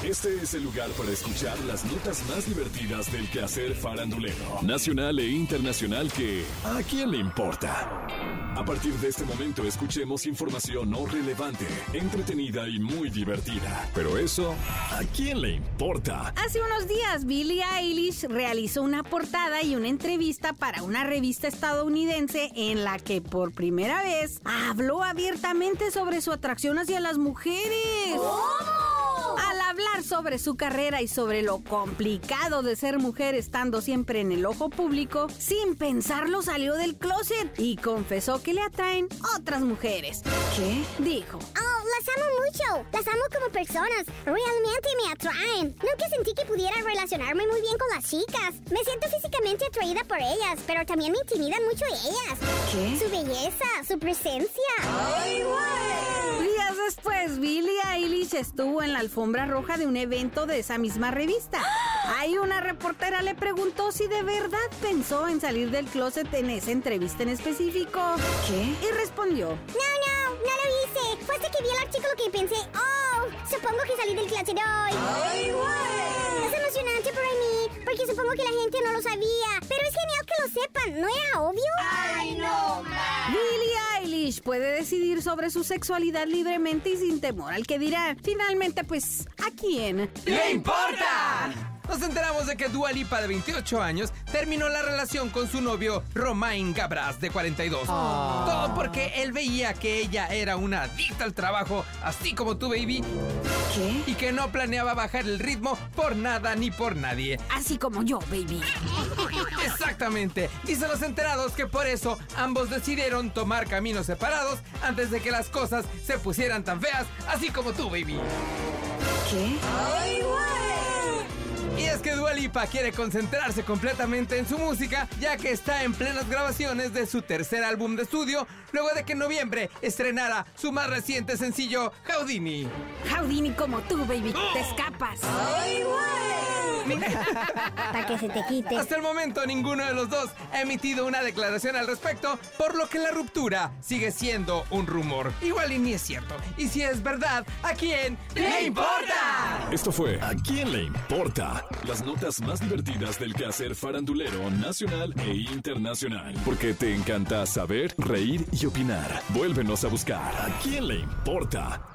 Este es el lugar para escuchar las notas más divertidas del quehacer farandulero, nacional e internacional que ¿a quién le importa? A partir de este momento escuchemos información no relevante, entretenida y muy divertida. Pero eso, ¿a quién le importa? Hace unos días, Billie Eilish realizó una portada y una entrevista para una revista estadounidense en la que por primera vez habló abiertamente sobre su atracción hacia las mujeres. Hablar sobre su carrera y sobre lo complicado de ser mujer estando siempre en el ojo público, sin pensarlo salió del closet y confesó que le atraen otras mujeres. ¿Qué? Dijo. Oh, las amo mucho. Las amo como personas. Realmente me atraen. Nunca sentí que pudiera relacionarme muy bien con las chicas. Me siento físicamente atraída por ellas, pero también me intimidan mucho ellas. ¿Qué? Su belleza, su presencia. Días después, Estuvo en la alfombra roja de un evento de esa misma revista. Ahí una reportera le preguntó si de verdad pensó en salir del closet en esa entrevista en específico. ¿Qué? Y respondió. No, no, no lo hice. Fue hasta que vi el artículo que pensé, oh, supongo que salí del closet hoy. Es emocionante para mí, porque supongo que la gente no lo sabía. Pero es genial que lo sepan, ¿no era obvio? Puede decidir sobre su sexualidad libremente y sin temor al que dirán. Finalmente, pues, ¿a quién? ¡Le importa! De que Dua Lipa, de 28 años, terminó la relación con su novio Romain Gabras, de 42. Todo porque él veía que ella era una adicta al trabajo, así como tú, baby, ¿Qué? y que no planeaba bajar el ritmo por nada ni por nadie. Así como yo, baby. Exactamente. Dicen los enterados que por eso ambos decidieron tomar caminos separados antes de que las cosas se pusieran tan feas, así como tú, baby. ¿Qué? Y es que Dua Lipa quiere concentrarse completamente en su música, ya que está en plenas grabaciones de su tercer álbum de estudio, luego de que en noviembre estrenara su más reciente sencillo, Houdini. Houdini como tú, baby. Te escapas. Para que se te quite. Hasta el momento ninguno de los dos ha emitido una declaración al respecto, por lo que la ruptura sigue siendo un rumor. Igual y ni es cierto. Y si es verdad, ¿a quién le importa? Esto fue ¿A quién le importa? Las notas más divertidas del quehacer farandulero nacional e internacional. Porque te encanta saber, reír y opinar. Vuélvenos a buscar ¿A quién le importa?